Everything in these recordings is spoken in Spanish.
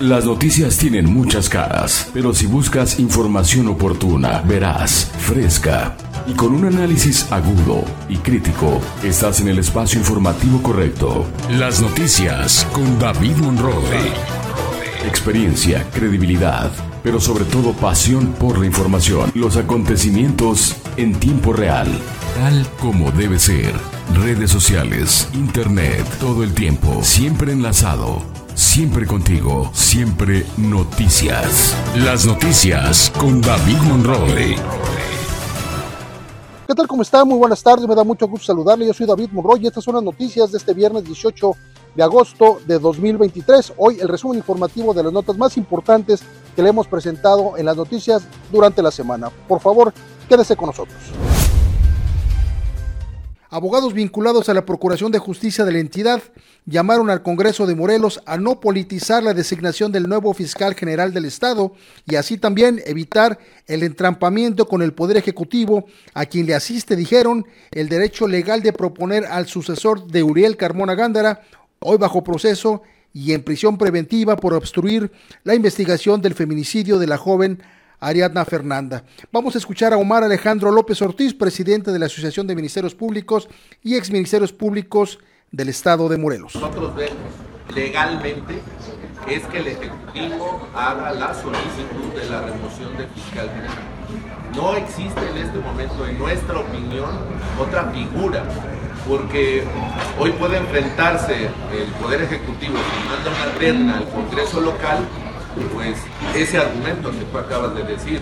Las noticias tienen muchas caras, pero si buscas información oportuna, verás, fresca y con un análisis agudo y crítico, estás en el espacio informativo correcto. Las noticias con David Monroe. Experiencia, credibilidad, pero sobre todo pasión por la información. Los acontecimientos en tiempo real, tal como debe ser. Redes sociales, internet, todo el tiempo, siempre enlazado. Siempre contigo, siempre noticias. Las noticias con David Monroe. ¿Qué tal? ¿Cómo está? Muy buenas tardes, me da mucho gusto saludarle. Yo soy David Monroy y estas son las noticias de este viernes 18 de agosto de 2023. Hoy el resumen informativo de las notas más importantes que le hemos presentado en las noticias durante la semana. Por favor, quédese con nosotros. Abogados vinculados a la Procuración de Justicia de la entidad llamaron al Congreso de Morelos a no politizar la designación del nuevo fiscal general del Estado y así también evitar el entrampamiento con el Poder Ejecutivo, a quien le asiste, dijeron, el derecho legal de proponer al sucesor de Uriel Carmona Gándara, hoy bajo proceso y en prisión preventiva por obstruir la investigación del feminicidio de la joven Ariadna Fernanda. Vamos a escuchar a Omar Alejandro López Ortiz, presidente de la Asociación de Ministerios Públicos y exministerios públicos del Estado de Morelos. Nosotros vemos legalmente es que el Ejecutivo haga la solicitud de la remoción del fiscal general. No existe en este momento, en nuestra opinión, otra figura, porque hoy puede enfrentarse el Poder Ejecutivo si manda una terna al Congreso local pues ese argumento que tú acabas de decir,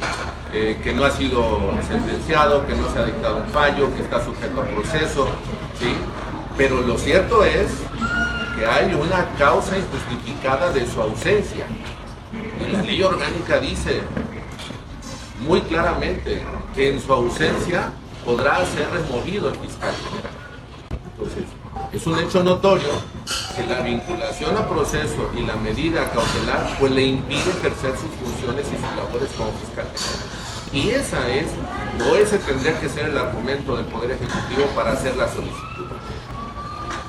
eh, que no ha sido sentenciado, que no se ha dictado un fallo, que está sujeto a proceso, ¿sí? Pero lo cierto es que hay una causa injustificada de su ausencia. La ley orgánica dice muy claramente que en su ausencia podrá ser removido el fiscal. Entonces, es un hecho notorio que la vinculación a proceso y la medida cautelar pues le impide ejercer sus funciones y sus labores como fiscal. Y esa es, o ese tendría que ser el argumento del Poder Ejecutivo para hacer la solicitud.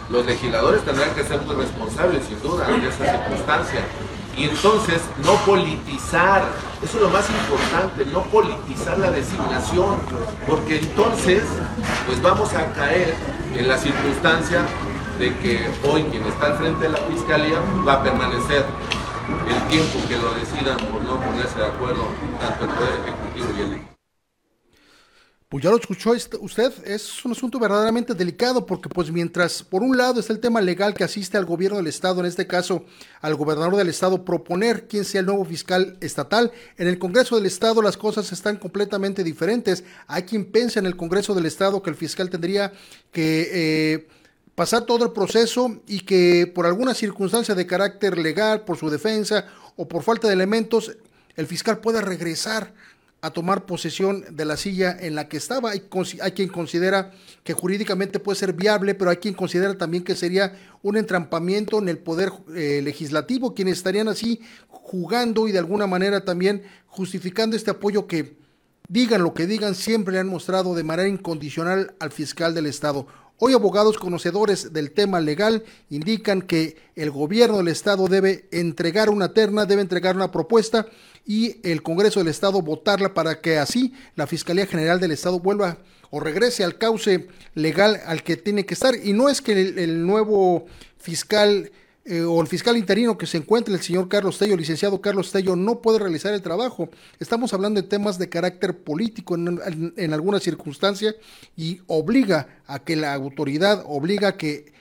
Los legisladores tendrán que ser muy responsables, sin duda, de esa circunstancia. Y entonces, no politizar, eso es lo más importante, no politizar la designación, porque entonces, pues vamos a caer en la circunstancia de que hoy quien está al frente de la fiscalía va a permanecer el tiempo que lo decidan por no ponerse de acuerdo tanto el Ejecutivo y el pues ya lo escuchó usted, es un asunto verdaderamente delicado porque pues mientras por un lado está el tema legal que asiste al gobierno del estado, en este caso al gobernador del estado, proponer quién sea el nuevo fiscal estatal, en el Congreso del estado las cosas están completamente diferentes. Hay quien piensa en el Congreso del estado que el fiscal tendría que... Eh, pasar todo el proceso y que por alguna circunstancia de carácter legal, por su defensa o por falta de elementos, el fiscal pueda regresar a tomar posesión de la silla en la que estaba. Hay, quien considera que jurídicamente puede ser viable, pero hay quien considera también que sería un entrampamiento en el poder eh, legislativo, quienes estarían así jugando y de alguna manera también justificando este apoyo que, digan lo que digan, siempre le han mostrado de manera incondicional al fiscal del Estado. Hoy abogados conocedores del tema legal indican que el gobierno del Estado debe entregar una terna, debe entregar una propuesta y el Congreso del Estado votarla para que así la Fiscalía General del Estado vuelva o regrese al cauce legal al que tiene que estar. Y no es que el, nuevo fiscal eh, o el fiscal interino que se encuentre, el señor Carlos Tello, licenciado Carlos Tello, no puede realizar el trabajo. Estamos hablando de temas de carácter político en, en alguna circunstancia y obliga a que la autoridad, obliga a que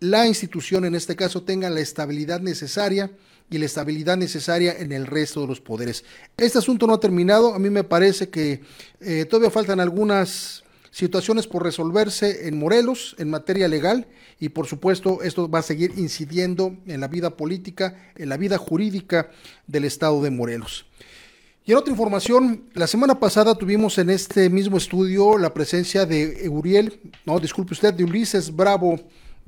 la institución en este caso tenga la estabilidad necesaria y la estabilidad necesaria en el resto de los poderes. Este asunto no ha terminado, a mí me parece que eh, todavía faltan algunas situaciones por resolverse en Morelos en materia legal y por supuesto esto va a seguir incidiendo en la vida política, en la vida jurídica del estado de Morelos. Y en otra información, la semana pasada tuvimos en este mismo estudio la presencia de Uriel, no, disculpe usted, de Ulises Bravo,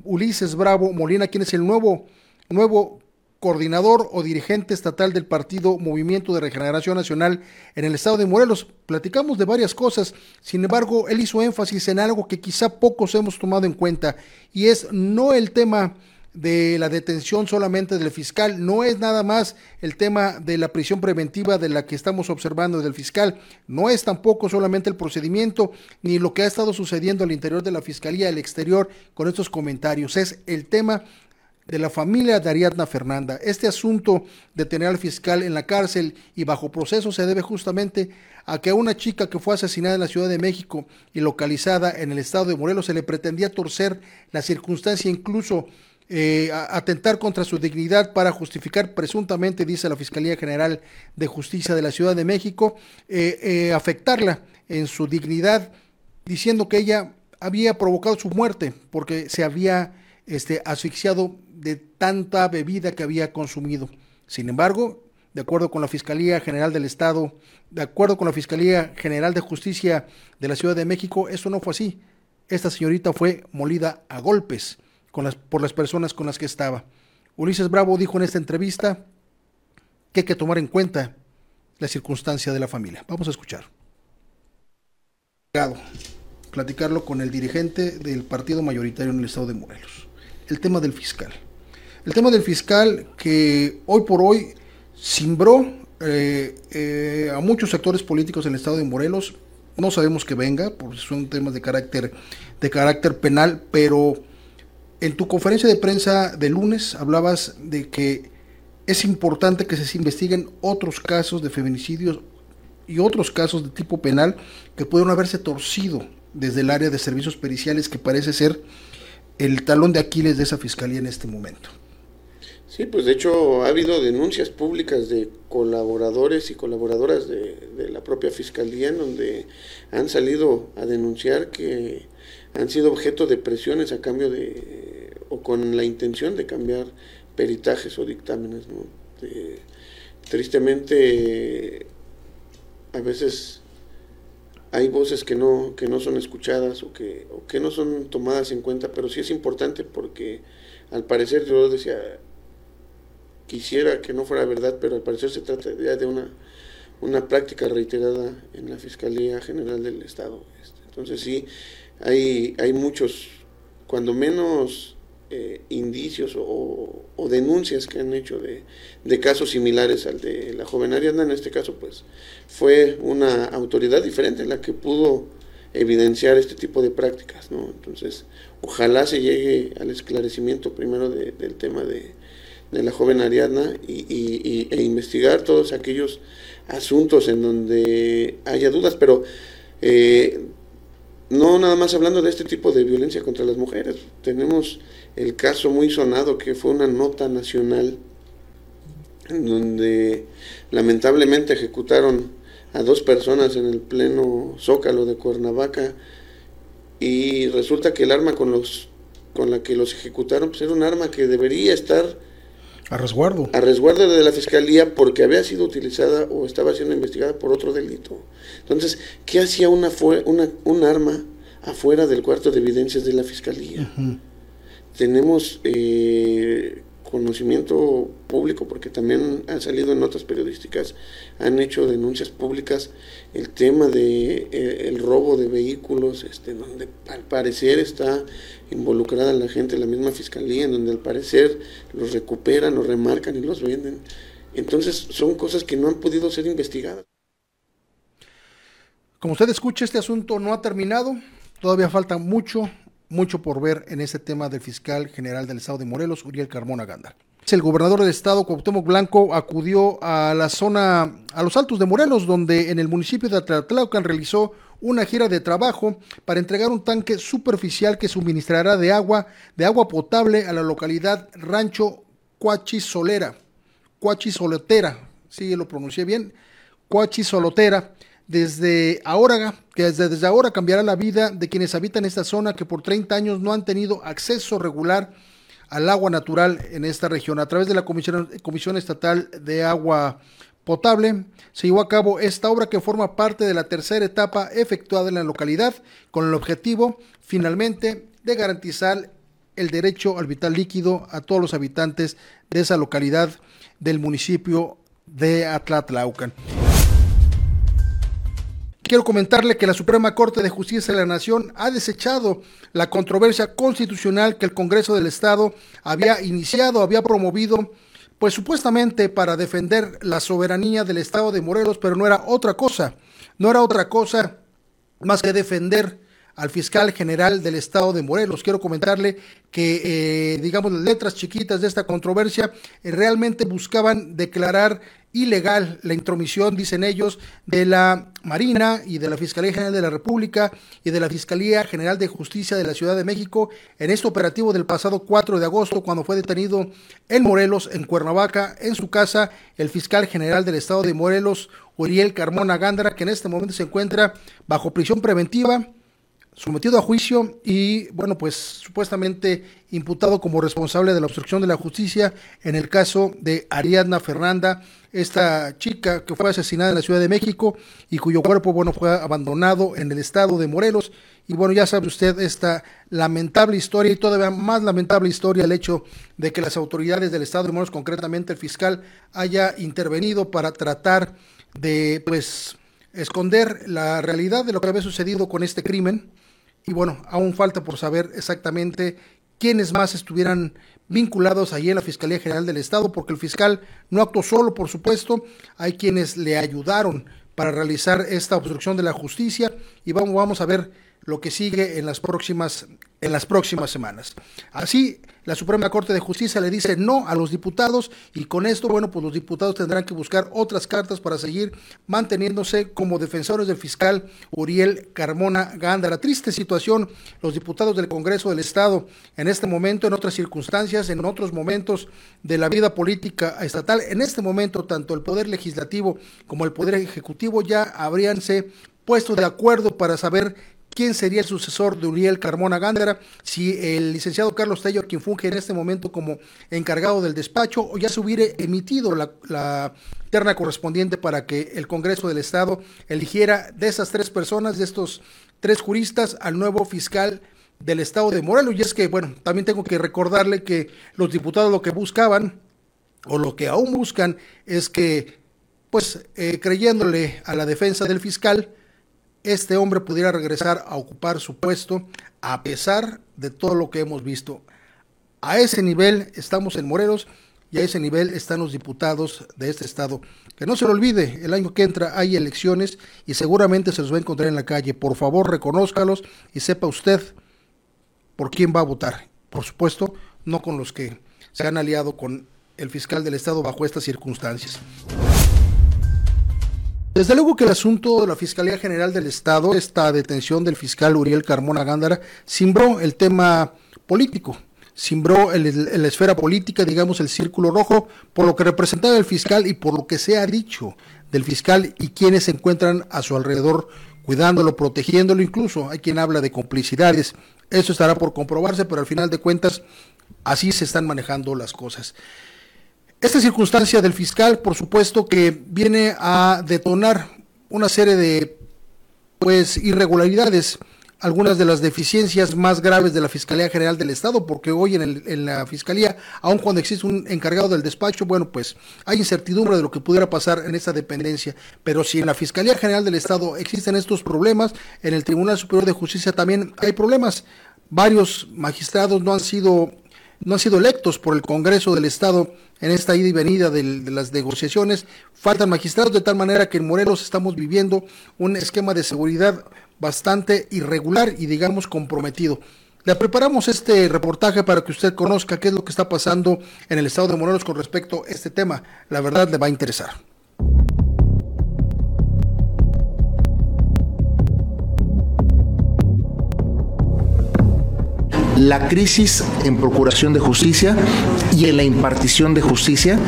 Ulises Bravo Molina, quien es el nuevo, nuevo coordinador o dirigente estatal del partido Movimiento de Regeneración Nacional en el estado de Morelos. Platicamos de varias cosas, sin embargo, él hizo énfasis en algo que quizá pocos hemos tomado en cuenta y es no el tema de la detención solamente del fiscal, no es nada más el tema de la prisión preventiva de la que estamos observando del fiscal, no es tampoco solamente el procedimiento ni lo que ha estado sucediendo al interior de la fiscalía, al exterior, con estos comentarios, es el tema de la familia de Ariadna Fernanda. Este asunto de tener al fiscal en la cárcel y bajo proceso se debe justamente a que a una chica que fue asesinada en la Ciudad de México y localizada en el estado de Morelos se le pretendía torcer la circunstancia, incluso eh, atentar contra su dignidad para justificar presuntamente, dice la Fiscalía General de Justicia de la Ciudad de México, eh, eh, afectarla en su dignidad, diciendo que ella había provocado su muerte porque se había este, asfixiado de tanta bebida que había consumido. Sin embargo, de acuerdo con la Fiscalía General del Estado, de acuerdo con la Fiscalía General de Justicia de la Ciudad de México, eso no fue así. Esta señorita fue molida a golpes por las personas con las que estaba. Ulises Bravo dijo en esta entrevista que hay que tomar en cuenta la circunstancia de la familia. Vamos a escuchar. Platicarlo con el dirigente del partido mayoritario en el estado de Morelos. El tema del fiscal. El tema del fiscal que hoy por hoy simbró eh, eh, a muchos sectores políticos en el estado de Morelos. No sabemos que venga, porque son temas de carácter, de carácter penal, pero en tu conferencia de prensa de lunes hablabas de que es importante que se investiguen otros casos de feminicidios y otros casos de tipo penal que pueden haberse torcido desde el área de servicios periciales que parece ser el talón de Aquiles de esa fiscalía en este momento. Sí, pues de hecho ha habido denuncias públicas de colaboradores y colaboradoras de, la propia fiscalía en donde han salido a denunciar que han sido objeto de presiones a cambio de o con la intención de cambiar peritajes o dictámenes. ¿no? tristemente a veces hay voces que no, que no son escuchadas o que, o que no son tomadas en cuenta, pero sí es importante porque al parecer yo decía, quisiera que no fuera verdad, pero al parecer se trata ya de una, una práctica reiterada en la Fiscalía General del Estado. Este. Entonces sí, hay, hay muchos, cuando menos eh, indicios o, denuncias que han hecho de, de, casos similares al de la joven Ariadna, en este caso pues fue una autoridad diferente la que pudo evidenciar este tipo de prácticas, ¿no? Entonces, ojalá se llegue al esclarecimiento primero del tema de, de la joven Ariadna y, e investigar todos aquellos asuntos en donde haya dudas, pero eh, no nada más hablando de este tipo de violencia contra las mujeres. Tenemos el caso muy sonado que fue una nota nacional en donde lamentablemente ejecutaron a dos personas en el pleno zócalo de Cuernavaca y resulta que el arma con los con la que los ejecutaron pues era un arma que debería estar a resguardo. A resguardo de la fiscalía porque había sido utilizada o estaba siendo investigada por otro delito. Entonces, ¿qué hacía una, una un arma afuera del cuarto de evidencias de la fiscalía? Tenemos eh, conocimiento público, porque también han salido en notas periodísticas, han hecho denuncias públicas el tema de eh, el robo de vehículos, este, donde al parecer está involucrada la gente, la misma fiscalía, en donde al parecer los recuperan, los remarcan y los venden. Entonces son cosas que no han podido ser investigadas. Como usted escucha, este asunto no ha terminado, todavía falta mucho, mucho por ver en este tema del fiscal general del estado de Morelos, Uriel Carmona Ganda. El gobernador del estado, Cuauhtémoc Blanco, acudió a la zona, a los Altos de Morelos, donde en el municipio de Atlatlaucan realizó una gira de trabajo para entregar un tanque superficial que suministrará de agua, de agua potable a la localidad Rancho Cuachisolera, Cuachisolotera, sí lo pronuncié bien, Cuachisolotera, desde ahora, que desde, desde ahora cambiará la vida de quienes habitan esta zona que por 30 años no han tenido acceso regular al agua natural en esta región. A través de la Comisión, Comisión Estatal de Agua Potable se llevó a cabo esta obra que forma parte de la tercera etapa efectuada en la localidad con el objetivo finalmente de garantizar el derecho al vital líquido a todos los habitantes de esa localidad del municipio de Atlatlaucan. quiero comentarle que la Suprema Corte de Justicia de la Nación ha desechado la controversia constitucional que el Congreso del Estado había iniciado, había promovido, pues supuestamente para defender la soberanía del Estado de Morelos, pero no era otra cosa, no era otra cosa más que defender al fiscal general del estado de Morelos. Quiero comentarle que, eh, digamos, las letras chiquitas de esta controversia eh, realmente buscaban declarar ilegal la intromisión, dicen ellos, de la Marina y de la Fiscalía General de la República y de la Fiscalía General de Justicia de la Ciudad de México en este operativo del pasado 4 de agosto, cuando fue detenido en Morelos, en Cuernavaca, en su casa, el fiscal general del estado de Morelos, Uriel Carmona Gándara, que en este momento se encuentra bajo prisión preventiva sometido a juicio y, bueno, pues supuestamente imputado como responsable de la obstrucción de la justicia en el caso de Ariadna Fernanda, esta chica que fue asesinada en la Ciudad de México y cuyo cuerpo, bueno, fue abandonado en el estado de Morelos. Y bueno, ya sabe usted esta lamentable historia y todavía más lamentable historia el hecho de que las autoridades del estado de Morelos, concretamente el fiscal, haya intervenido para tratar de, pues, esconder la realidad de lo que había sucedido con este crimen y bueno, aún falta por saber exactamente quiénes más estuvieran vinculados allí en la Fiscalía General del Estado, porque el fiscal no actuó solo, por supuesto, hay quienes le ayudaron para realizar esta obstrucción de la justicia y vamos, vamos a ver lo que sigue en las próximas en las próximas semanas. Así, la Suprema Corte de Justicia le dice no a los diputados y con esto, bueno, pues los diputados tendrán que buscar otras cartas para seguir manteniéndose como defensores del fiscal Uriel Carmona Gándara. Triste situación, los diputados del Congreso del Estado en este momento, en otras circunstancias, en otros momentos de la vida política estatal, en este momento tanto el Poder Legislativo como el Poder Ejecutivo ya habríanse puesto de acuerdo para saber quién sería el sucesor de Uriel Carmona Gándara, si el licenciado Carlos Tello, quien funge en este momento como encargado del despacho, o ya se hubiera emitido la, terna correspondiente para que el Congreso del Estado eligiera de esas tres personas, de estos tres juristas, al nuevo fiscal del Estado de Morelos. Y es que, bueno, también tengo que recordarle que los diputados lo que buscaban, o lo que aún buscan, es que, pues, eh, creyéndole a la defensa del fiscal, este hombre pudiera regresar a ocupar su puesto a pesar de todo lo que hemos visto. A ese nivel estamos en Morelos y a ese nivel están los diputados de este estado. Que no se lo olvide, el año que entra hay elecciones y seguramente se los va a encontrar en la calle. Por favor, reconózcalos y sepa usted por quién va a votar. Por supuesto, no con los que se han aliado con el fiscal del estado bajo estas circunstancias. Desde luego que el asunto de la Fiscalía General del Estado, esta detención del fiscal Uriel Carmona Gándara, simbró el tema político, simbró la esfera política, digamos, el círculo rojo, por lo que representaba el fiscal y por lo que se ha dicho del fiscal y quienes se encuentran a su alrededor cuidándolo, protegiéndolo, incluso hay quien habla de complicidades. Eso estará por comprobarse, pero al final de cuentas así se están manejando las cosas. Esta circunstancia del fiscal, por supuesto, que viene a detonar una serie de pues irregularidades, algunas de las deficiencias más graves de la Fiscalía General del Estado, porque hoy en, en, la Fiscalía, aun cuando existe un encargado del despacho, bueno, pues hay incertidumbre de lo que pudiera pasar en esa dependencia, pero si en la Fiscalía General del Estado existen estos problemas, en el Tribunal Superior de Justicia también hay problemas. Varios magistrados no han sido no han sido electos por el Congreso del Estado en esta ida y venida de, las negociaciones. Faltan magistrados de tal manera que en Morelos estamos viviendo un esquema de seguridad bastante irregular y digamos comprometido. Le preparamos este reportaje para que usted conozca qué es lo que está pasando en el estado de Morelos con respecto a este tema. La verdad le va a interesar. La crisis en procuración de justicia y en la impartición de justicia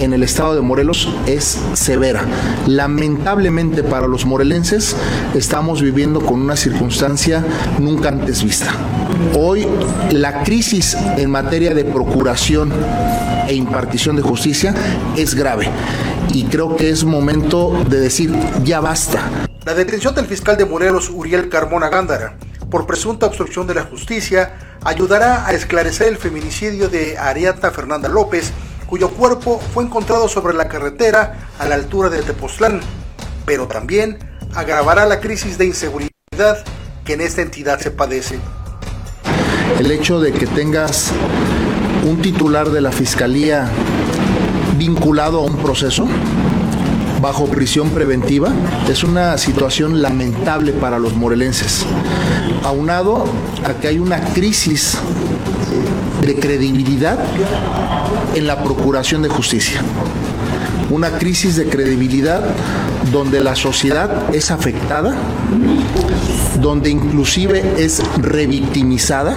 en el estado de Morelos es severa. Lamentablemente para los morelenses estamos viviendo con una circunstancia nunca antes vista. Hoy la crisis en materia de procuración e impartición de justicia es grave y creo que es momento de decir ya basta. La detención del fiscal de Morelos, Uriel Carmona Gándara, por presunta obstrucción de la justicia, ayudará a esclarecer el feminicidio de Ariadna Fernanda López, cuyo cuerpo fue encontrado sobre la carretera a la altura de Tepoztlán, pero también agravará la crisis de inseguridad que en esta entidad se padece. El hecho de que tengas un titular de la Fiscalía vinculado a un proceso bajo prisión preventiva es una situación lamentable para los morelenses. Aunado a que hay una crisis de credibilidad en la Procuración de Justicia. Una crisis de credibilidad donde la sociedad es afectada, donde inclusive es revictimizada,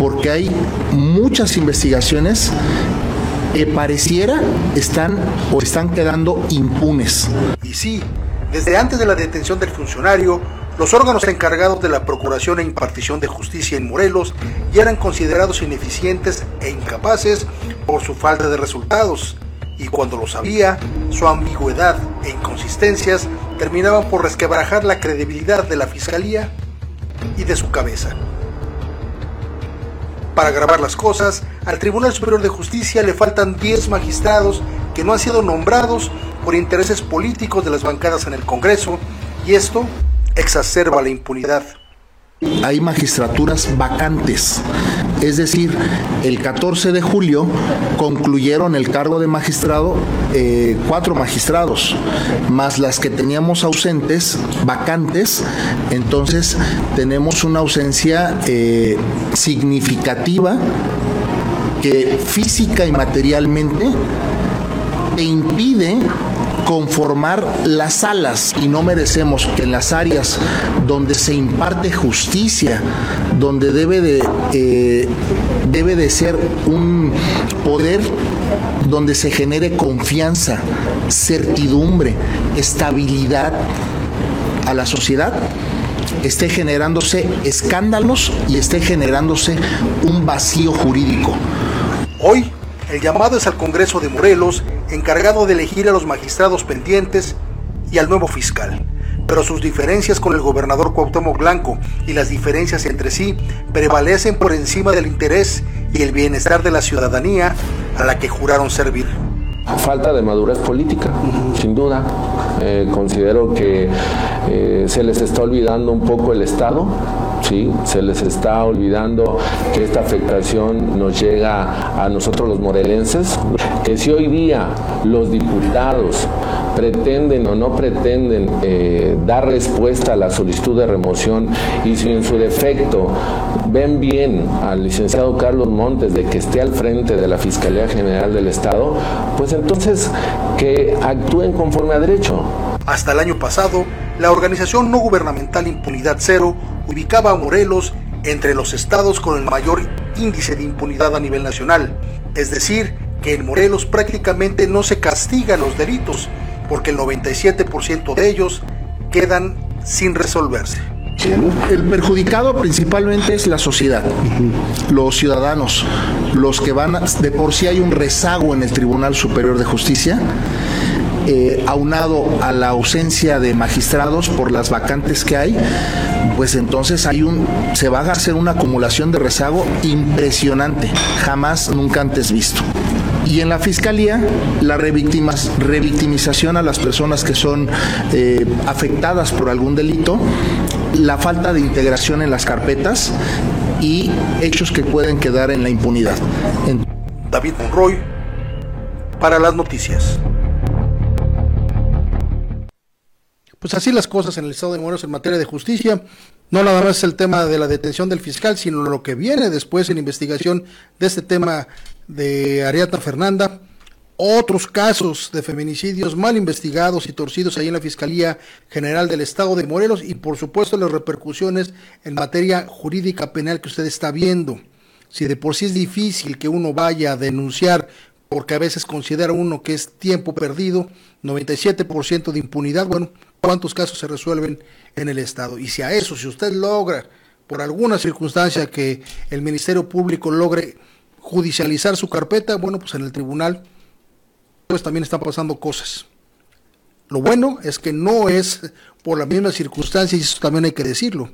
porque hay muchas investigaciones que pareciera están o están quedando impunes. Y sí, desde antes de la detención del funcionario, los órganos encargados de la procuración e impartición de justicia en Morelos ya eran considerados ineficientes e incapaces por su falta de resultados. Y cuando lo sabía, su ambigüedad e inconsistencias terminaban por resquebrajar la credibilidad de la fiscalía y de su cabeza. Para grabar las cosas, al Tribunal Superior de Justicia le faltan 10 magistrados que no han sido nombrados por intereses políticos de las bancadas en el Congreso y esto exacerba la impunidad. Hay magistraturas vacantes, es decir, el 14 de julio concluyeron el cargo de magistrado eh, cuatro magistrados, más las que teníamos ausentes, vacantes, entonces tenemos una ausencia eh, significativa que física y materialmente te impide conformar las salas y no merecemos que en las áreas donde se imparte justicia, donde debe de, eh, debe de ser un poder donde se genere confianza, certidumbre, estabilidad a la sociedad, esté generándose escándalos y esté generándose un vacío jurídico. Hoy el llamado es al Congreso de Morelos, encargado de elegir a los magistrados pendientes y al nuevo fiscal. Pero sus diferencias con el gobernador Cuauhtémoc Blanco y las diferencias entre sí prevalecen por encima del interés y el bienestar de la ciudadanía a la que juraron servir. Falta de madurez política, sin duda. Eh, considero que eh, se les está olvidando un poco el Estado se les está olvidando que esta afectación nos llega a nosotros los morelenses, que si hoy día los diputados pretenden o no pretenden eh, dar respuesta a la solicitud de remoción y si en su defecto ven bien al licenciado Carlos Montes de que esté al frente de la Fiscalía General del Estado, pues entonces que actúen conforme a derecho. Hasta el año pasado, la organización no gubernamental Impunidad Cero ubicaba a Morelos entre los estados con el mayor índice de impunidad a nivel nacional, es decir, que en Morelos prácticamente no se castigan los delitos, porque el 97% de ellos quedan sin resolverse. El perjudicado principalmente es la sociedad, los ciudadanos, los que van, de por sí hay un rezago en el Tribunal Superior de Justicia eh, aunado a la ausencia de magistrados por las vacantes que hay, pues entonces hay un, se va a hacer una acumulación de rezago impresionante, jamás nunca antes visto. Y en la fiscalía, la revictimización a las personas que son eh, afectadas por algún delito, la falta de integración en las carpetas y hechos que pueden quedar en la impunidad. David Monroy, para las noticias. Pues así las cosas en el Estado de Morelos en materia de justicia. No nada más el tema de la detención del fiscal, sino lo que viene después en investigación de este tema de Ariadna Fernanda. Otros casos de feminicidios mal investigados y torcidos ahí en la Fiscalía General del Estado de Morelos y por supuesto las repercusiones en materia jurídica penal que usted está viendo. Si de por sí es difícil que uno vaya a denunciar porque a veces considera uno que es tiempo perdido, 97% de impunidad, bueno, ¿cuántos casos se resuelven en el Estado? Y si a eso, si usted logra, por alguna circunstancia que el Ministerio Público logre judicializar su carpeta, bueno, pues en el tribunal, pues también están pasando cosas. Lo bueno es que no es por la misma circunstancia, y eso también hay que decirlo,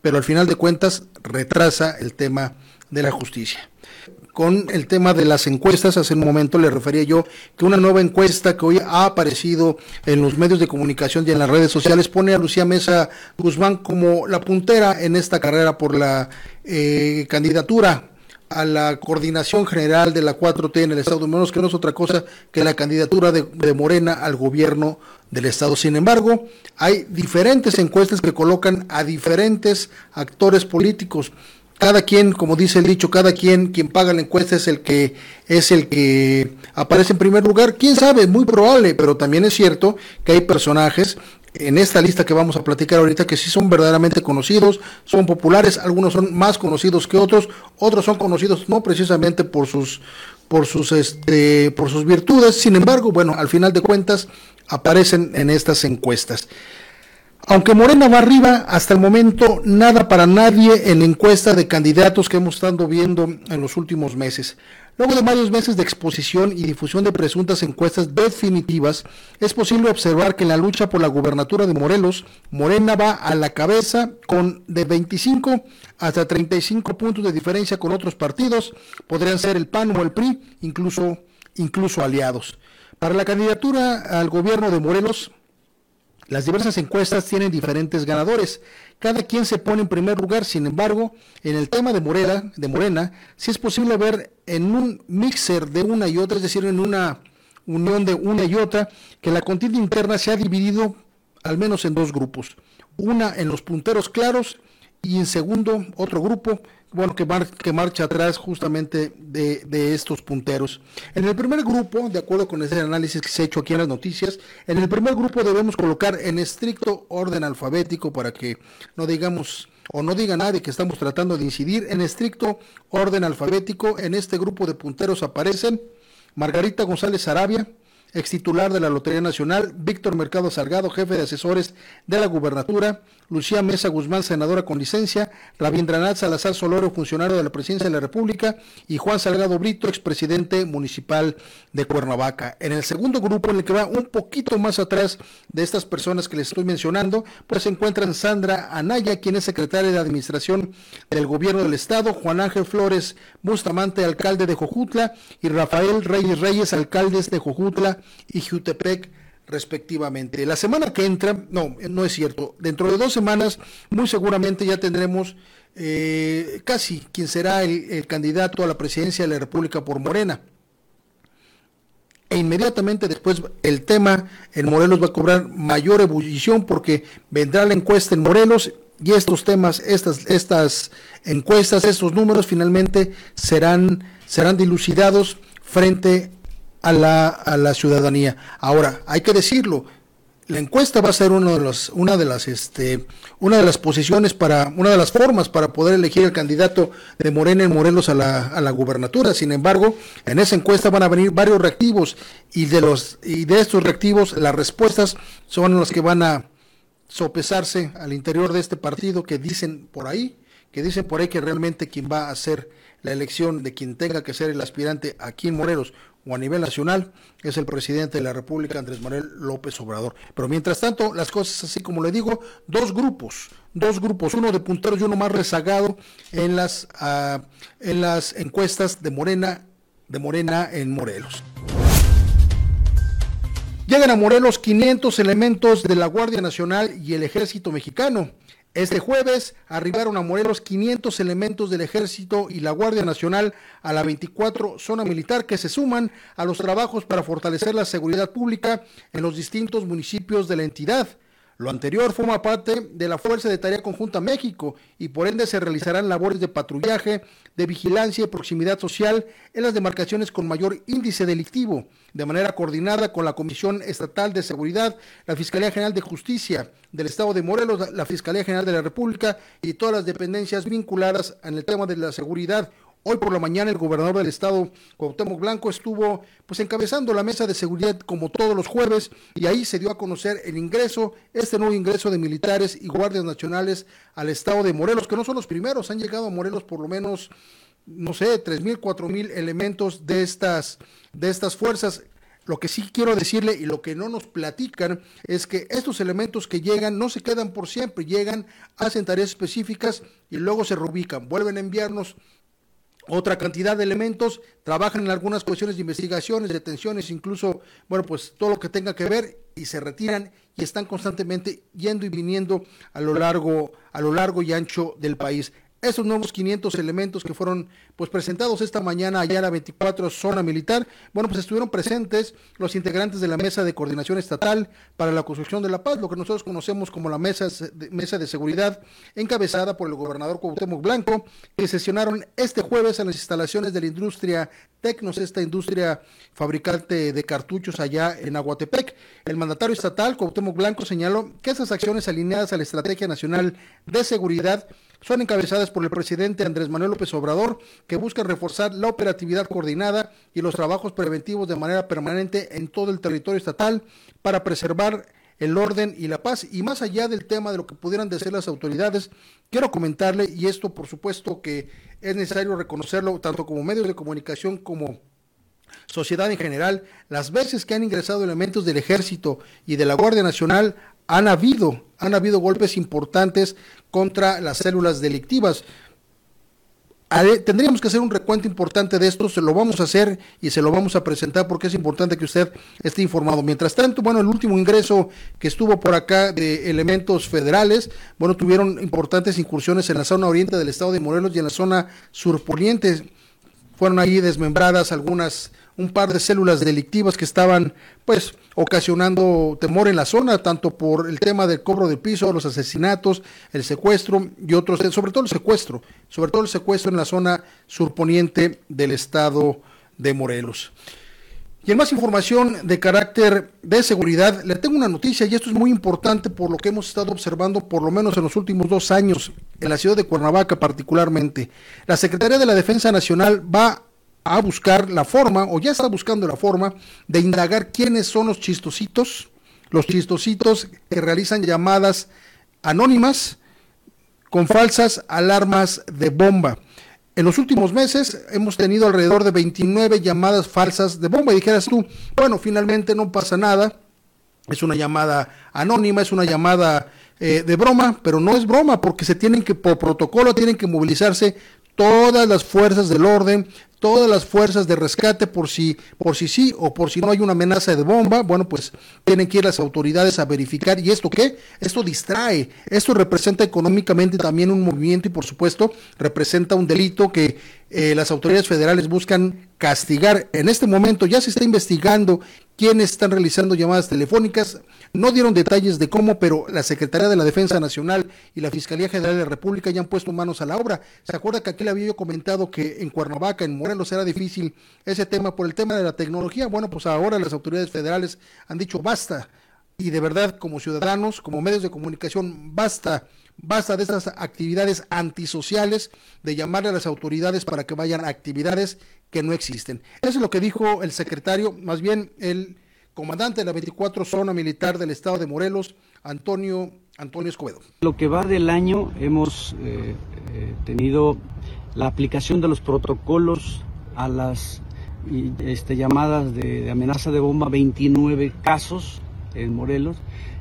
pero al final de cuentas retrasa el tema de la justicia. Con el tema de las encuestas. Hace un momento le refería yo que una nueva encuesta que hoy ha aparecido en los medios de comunicación y en las redes sociales pone a Lucía Mesa Guzmán como la puntera en esta carrera por la eh, candidatura a la coordinación general de la 4T en el Estado de que no es otra cosa que la candidatura de, Morena al gobierno del Estado. Sin embargo, hay diferentes encuestas que colocan a diferentes actores políticos cada quien, como dice el dicho, cada quien quien paga la encuesta es el que es el que aparece en primer lugar. Quién sabe, muy probable, pero también es cierto que hay personajes en esta lista que vamos a platicar ahorita que sí son verdaderamente conocidos, son populares, algunos son más conocidos que otros, otros son conocidos no precisamente por sus por sus este por sus virtudes, sin embargo, bueno, al final de cuentas aparecen en estas encuestas. Aunque Morena va arriba, hasta el momento nada para nadie en la encuesta de candidatos que hemos estado viendo en los últimos meses. Luego de varios meses de exposición y difusión de presuntas encuestas definitivas, es posible observar que en la lucha por la gubernatura de Morelos, Morena va a la cabeza con de 25 hasta 35 puntos de diferencia con otros partidos, podrían ser el PAN o el PRI, incluso, incluso aliados. Para la candidatura al gobierno de Morelos, las diversas encuestas tienen diferentes ganadores. Cada quien se pone en primer lugar, sin embargo, en el tema de Morena, de Morena, sí es posible ver en un mixer de una y otra, es decir, en una unión de una y otra, que la contienda interna se ha dividido al menos en dos grupos. Una en los punteros claros y en segundo otro grupo bueno, que, que marcha atrás justamente de, estos punteros. En el primer grupo, de acuerdo con ese análisis que se ha hecho aquí en las noticias, en el primer grupo debemos colocar en estricto orden alfabético para que no digamos o no diga nadie que estamos tratando de incidir, en estricto orden alfabético, en este grupo de punteros aparecen Margarita González Arabia, ex titular de la Lotería Nacional, Víctor Mercado Salgado, jefe de asesores de la gubernatura, Lucía Mesa Guzmán, senadora con licencia, Rabindranath Salazar Soloro, funcionario de la Presidencia de la República, y Juan Salgado Brito, expresidente municipal de Cuernavaca. En el segundo grupo, en el que va un poquito más atrás de estas personas que les estoy mencionando, pues se encuentran Sandra Anaya, quien es secretaria de Administración del Gobierno del Estado, Juan Ángel Flores Bustamante, alcalde de Jojutla, y Rafael Reyes Reyes, alcaldes de Jojutla y Jutepec respectivamente. La semana que entra, no, no es cierto, dentro de dos semanas muy seguramente ya tendremos eh, casi quien será el, candidato a la presidencia de la República por Morena. E inmediatamente después el tema en Morelos va a cobrar mayor ebullición porque vendrá la encuesta en Morelos y estos temas, estas, estas encuestas, estos números finalmente serán, serán dilucidados frente a la, a la ciudadanía. Ahora, hay que decirlo, la encuesta va a ser uno de los, una de las este, una de las posiciones para una de las formas para poder elegir el candidato de Morena en Morelos a la, a la gubernatura. Sin embargo, en esa encuesta van a venir varios reactivos y de los y de estos reactivos las respuestas son las que van a sopesarse al interior de este partido que dicen por ahí, que dicen por ahí que realmente quien va a hacer la elección de quien tenga que ser el aspirante aquí en Morelos o a nivel nacional es el presidente de la República, Andrés Manuel López Obrador. Pero mientras tanto, las cosas así como le digo, dos grupos, dos grupos, uno de punteros y uno más rezagado en las, uh, en las encuestas de Morena, de Morena en Morelos. Llegan a Morelos 500 elementos de la Guardia Nacional y el Ejército Mexicano. Este jueves arribaron a Morelos 500 elementos del Ejército y la Guardia Nacional a la 24 zona militar que se suman a los trabajos para fortalecer la seguridad pública en los distintos municipios de la entidad. Lo anterior forma parte de la Fuerza de Tarea Conjunta México y por ende se realizarán labores de patrullaje, de vigilancia y proximidad social en las demarcaciones con mayor índice delictivo, de manera coordinada con la Comisión Estatal de Seguridad, la Fiscalía General de Justicia del Estado de Morelos, la Fiscalía General de la República y todas las dependencias vinculadas en el tema de la seguridad Hoy por la mañana el gobernador del estado, Cuauhtémoc Blanco, estuvo pues encabezando la mesa de seguridad como todos los jueves y ahí se dio a conocer el ingreso, este nuevo ingreso de militares y guardias nacionales al estado de Morelos, que no son los primeros, han llegado a Morelos por lo menos no sé, tres mil, cuatro mil elementos de estas de estas fuerzas. Lo que sí quiero decirle y lo que no nos platican es que estos elementos que llegan no se quedan por siempre, llegan, hacen tareas específicas y luego se reubican, vuelven a enviarnos otra cantidad de elementos, trabajan en algunas cuestiones de investigaciones, detenciones, incluso, bueno, pues todo lo que tenga que ver y se retiran y están constantemente yendo y viniendo a lo largo, a lo largo y ancho del país. Esos nuevos 500 elementos que fueron pues presentados esta mañana allá en la 24 zona militar, bueno, pues estuvieron presentes los integrantes de la Mesa de Coordinación Estatal para la Construcción de la Paz, lo que nosotros conocemos como la Mesa de, Mesa de Seguridad, encabezada por el gobernador Cuauhtémoc Blanco, que sesionaron este jueves en las instalaciones de la industria Tecnos, esta industria fabricante de cartuchos allá en Aguatepec. El mandatario estatal, Cuauhtémoc Blanco, señaló que esas acciones alineadas a la Estrategia Nacional de Seguridad son encabezadas por el presidente Andrés Manuel López Obrador, que busca reforzar la operatividad coordinada y los trabajos preventivos de manera permanente en todo el territorio estatal para preservar el orden y la paz. Y más allá del tema de lo que pudieran decir las autoridades, quiero comentarle, y esto por supuesto que es necesario reconocerlo, tanto como medios de comunicación como sociedad en general, las veces que han ingresado elementos del ejército y de la Guardia Nacional han habido, han habido golpes importantes contra las células delictivas. Tendríamos que hacer un recuento importante de esto, se lo vamos a hacer y se lo vamos a presentar porque es importante que usted esté informado. Mientras tanto, bueno, el último ingreso que estuvo por acá de elementos federales, bueno, tuvieron importantes incursiones en la zona oriente del estado de Morelos y en la zona surponiente. Fueron ahí desmembradas algunas un par de células delictivas que estaban pues ocasionando temor en la zona, tanto por el tema del cobro del piso, los asesinatos, el secuestro y otros, sobre todo el secuestro, sobre todo el secuestro en la zona surponiente del estado de Morelos. Y en más información de carácter de seguridad, le tengo una noticia y esto es muy importante por lo que hemos estado observando por lo menos en los últimos dos años en la ciudad de Cuernavaca particularmente. La Secretaría de la Defensa Nacional va a buscar la forma, o ya está buscando la forma, de indagar quiénes son los chistositos, los chistositos que realizan llamadas anónimas con falsas alarmas de bomba. En los últimos meses hemos tenido alrededor de 29 llamadas falsas de bomba. Y dijeras tú, bueno, finalmente no pasa nada. Es una llamada anónima, es una llamada eh, de broma, pero no es broma porque se tienen que, por protocolo, tienen que movilizarse todas las fuerzas del orden, todas las fuerzas de rescate por si, por si sí o por si no hay una amenaza de bomba, bueno, pues tienen que ir las autoridades a verificar. ¿Y esto qué? Esto distrae, esto representa económicamente también un movimiento y por supuesto representa un delito que eh, las autoridades federales buscan castigar. En este momento ya se está investigando quiénes están realizando llamadas telefónicas. No dieron detalles de cómo, pero la Secretaría de la Defensa Nacional y la Fiscalía General de la República ya han puesto manos a la obra. ¿Se acuerda que aquí le había yo comentado que en Cuernavaca, en Morelos, era difícil ese tema por el tema de la tecnología? Bueno, pues ahora las autoridades federales han dicho basta. Y de verdad, como ciudadanos, como medios de comunicación, basta Basta de estas actividades antisociales, de llamarle a las autoridades para que vayan a actividades que no existen. Eso es lo que dijo el secretario, más bien el comandante de la 24 Zona Militar del Estado de Morelos, Antonio, Antonio Escobedo. Lo que va del año hemos eh, eh, tenido la aplicación de los protocolos a las este, llamadas de, amenaza de bomba, 29 casos en Morelos,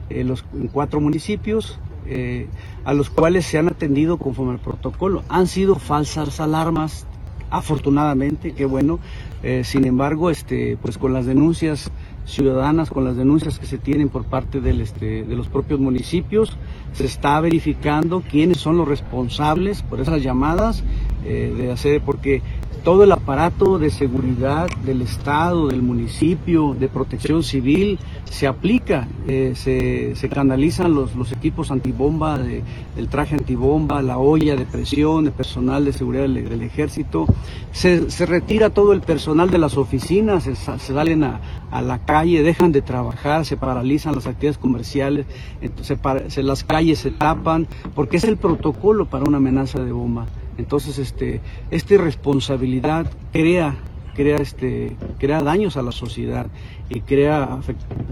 en, los, en cuatro municipios, eh, a los cuales se han atendido conforme al protocolo. Han sido falsas alarmas, afortunadamente, qué bueno. Eh, sin embargo, este, pues con las denuncias ciudadanas, con las denuncias que se tienen por parte del, este, de los propios municipios, se está verificando quiénes son los responsables por esas llamadas eh, de hacer, porque todo el aparato de seguridad del Estado, del municipio, de protección civil, se aplica, eh, se, se, canalizan los, equipos antibomba, de, el traje antibomba, la olla de presión, el personal de seguridad del, ejército, se, se, retira todo el personal de las oficinas, se, salen a, la calle, dejan de trabajar, se paralizan las actividades comerciales, entonces, se, las calles se tapan, porque es el protocolo para una amenaza de bomba. Entonces, este, esta irresponsabilidad crea, crea, este, crea daños a la sociedad y crea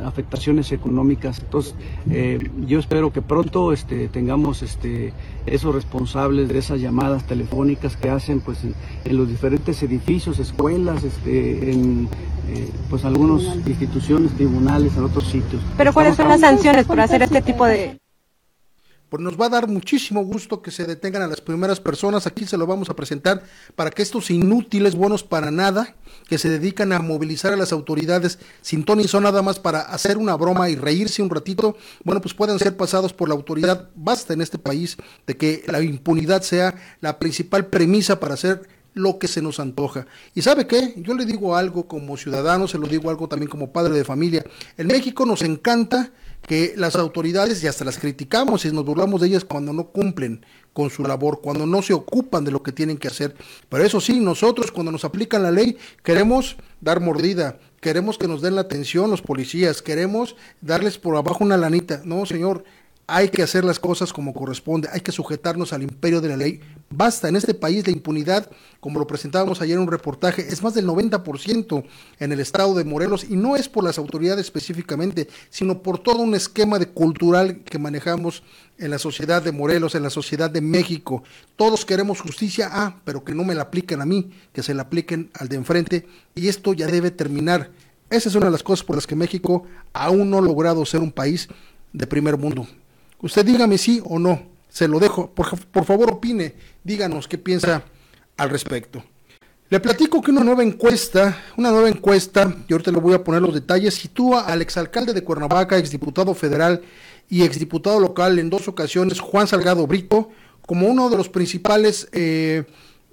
afectaciones económicas. Entonces, eh, yo espero que pronto este, tengamos este, esos responsables de esas llamadas telefónicas que hacen pues, en, los diferentes edificios, escuelas, este, en eh, pues, algunas instituciones, tribunales, en otros sitios. Pero ¿cuáles son las sanciones por hacer este tipo de...? Pues nos va a dar muchísimo gusto que se detengan a las primeras personas. Aquí se lo vamos a presentar para que estos inútiles, buenos para nada, que se dedican a movilizar a las autoridades sin ton y son nada más para hacer una broma y reírse un ratito, bueno, pues puedan ser pasados por la autoridad. Basta en este país de que la impunidad sea la principal premisa para hacer lo que se nos antoja. ¿Y sabe qué? Yo le digo algo como ciudadano, se lo digo algo también como padre de familia. En México nos encanta que las autoridades, y hasta las criticamos y nos burlamos de ellas cuando no cumplen con su labor, cuando no se ocupan de lo que tienen que hacer. Pero eso sí, nosotros cuando nos aplican la ley queremos dar mordida, queremos que nos den la atención los policías, queremos darles por abajo una lanita. No, señor, hay que hacer las cosas como corresponde, hay que sujetarnos al imperio de la ley. Basta, en este país la impunidad, como lo presentábamos ayer en un reportaje, es más del 90% en el estado de Morelos y no es por las autoridades específicamente, sino por todo un esquema de cultural que manejamos en la sociedad de Morelos, en la sociedad de México. Todos queremos justicia, ah, pero que no me la apliquen a mí, que se la apliquen al de enfrente y esto ya debe terminar. Esa es una de las cosas por las que México aún no ha logrado ser un país de primer mundo. Usted dígame sí o no, se lo dejo. Por, favor, opine, díganos qué piensa al respecto. Le platico que una nueva encuesta, una nueva encuesta, y ahorita le voy a poner los detalles, sitúa al exalcalde de Cuernavaca, exdiputado federal y exdiputado local en dos ocasiones, Juan Salgado Brito, como uno de los principales eh,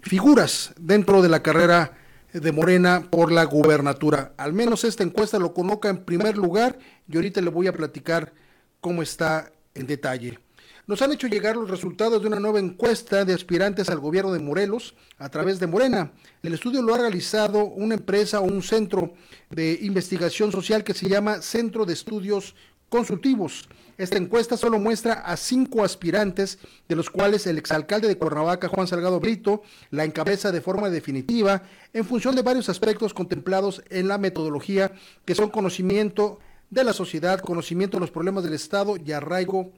figuras dentro de la carrera de Morena por la gubernatura. Al menos esta encuesta lo coloca en primer lugar y ahorita le voy a platicar cómo está en detalle. Nos han hecho llegar los resultados de una nueva encuesta de aspirantes al gobierno de Morelos a través de Morena. El estudio lo ha realizado una empresa o un centro de investigación social que se llama Centro de Estudios Consultivos. Esta encuesta solo muestra a cinco aspirantes, de los cuales el exalcalde de Cuernavaca, Juan Salgado Brito, la encabeza de forma definitiva, en función de varios aspectos contemplados en la metodología, que son conocimiento de la sociedad, conocimiento de los problemas del Estado y arraigo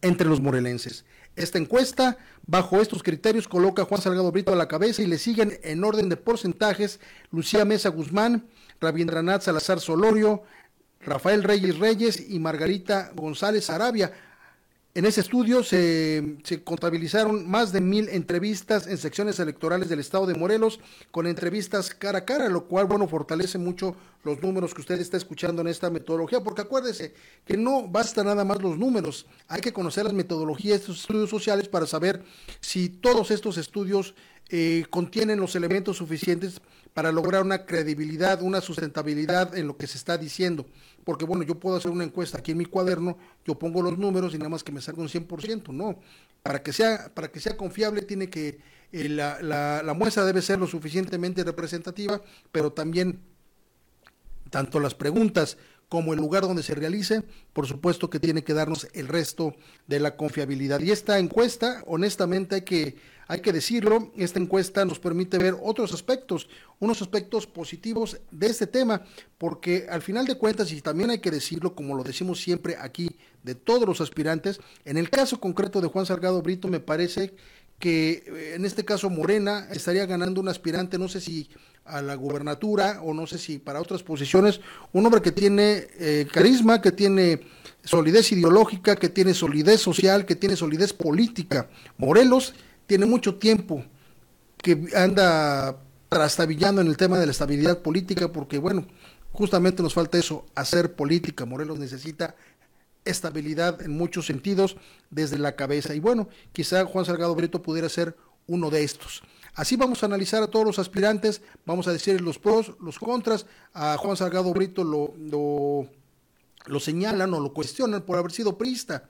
entre los morelenses. Esta encuesta, bajo estos criterios, coloca a Juan Salgado Brito a la cabeza y le siguen en orden de porcentajes Lucía Mesa Guzmán, Rabindranath Salazar Solorio, Rafael Reyes Reyes y Margarita González Arabia. En ese estudio se, contabilizaron más de mil entrevistas en secciones electorales del estado de Morelos, con entrevistas cara a cara, lo cual, bueno, fortalece mucho los números que usted está escuchando en esta metodología, porque acuérdese que no basta nada más los números, hay que conocer las metodologías de estos estudios sociales para saber si todos estos estudios eh, contienen los elementos suficientes para lograr una credibilidad, una sustentabilidad en lo que se está diciendo porque bueno, yo puedo hacer una encuesta aquí en mi cuaderno, yo pongo los números y nada más que me salga un 100%, no. Para que sea, para que sea confiable tiene que, eh, la, la, la muestra debe ser lo suficientemente representativa, pero también tanto las preguntas como el lugar donde se realice, por supuesto que tiene que darnos el resto de la confiabilidad. Y esta encuesta, honestamente, hay que, hay que decirlo, esta encuesta nos permite ver otros aspectos, unos aspectos positivos de este tema, porque al final de cuentas, y también hay que decirlo, como lo decimos siempre aquí, de todos los aspirantes, en el caso concreto de Juan Salgado Brito, me parece que eh, en este caso Morena estaría ganando un aspirante, no sé si a la gubernatura o no sé si para otras posiciones, un hombre que tiene eh, carisma, que tiene solidez ideológica, que tiene solidez social, que tiene solidez política. Morelos tiene mucho tiempo que anda trastabillando en el tema de la estabilidad política porque, bueno, justamente nos falta eso, hacer política. Morelos necesita estabilidad en muchos sentidos desde la cabeza. Y bueno, quizá Juan Salgado Brito pudiera ser uno de estos. Así vamos a analizar a todos los aspirantes, vamos a decir los pros, los contras. A Juan Salgado Brito lo, lo, señalan o lo cuestionan por haber sido priista.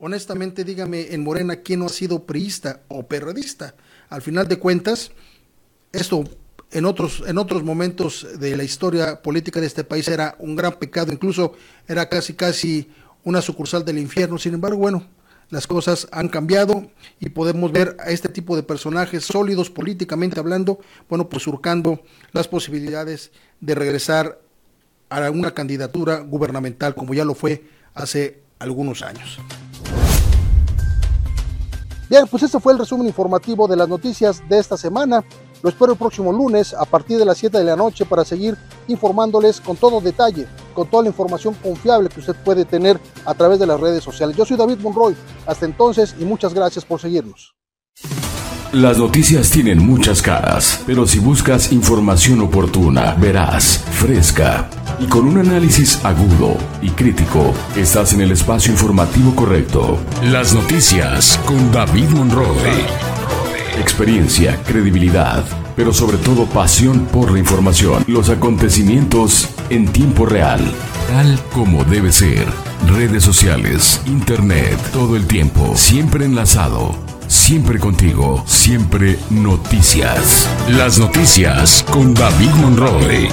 Honestamente, dígame en Morena quién no ha sido priista o perredista. Al final de cuentas, esto en otros, en otros momentos de la historia política de este país era un gran pecado, incluso era casi casi una sucursal del infierno. Sin embargo, bueno, las cosas han cambiado y podemos ver a este tipo de personajes sólidos políticamente hablando, bueno, pues surcando las posibilidades de regresar a una candidatura gubernamental como ya lo fue hace algunos años. Bien, pues este fue el resumen informativo de las noticias de esta semana. Lo espero el próximo lunes a partir de las 7 de la noche para seguir informándoles con todo detalle con toda la información confiable que usted puede tener a través de las redes sociales. Yo soy David Monroy. Hasta entonces y muchas gracias por seguirnos. Las noticias tienen muchas caras, pero si buscas información oportuna, veraz, fresca y con un análisis agudo y crítico, estás en el espacio informativo correcto. Las noticias con David Monroe. Experiencia, credibilidad, pero sobre todo pasión por la información. Los acontecimientos en tiempo real, tal como debe ser. Redes sociales, internet, todo el tiempo, siempre enlazado Siempre contigo, siempre noticias. Las noticias con David Monroe.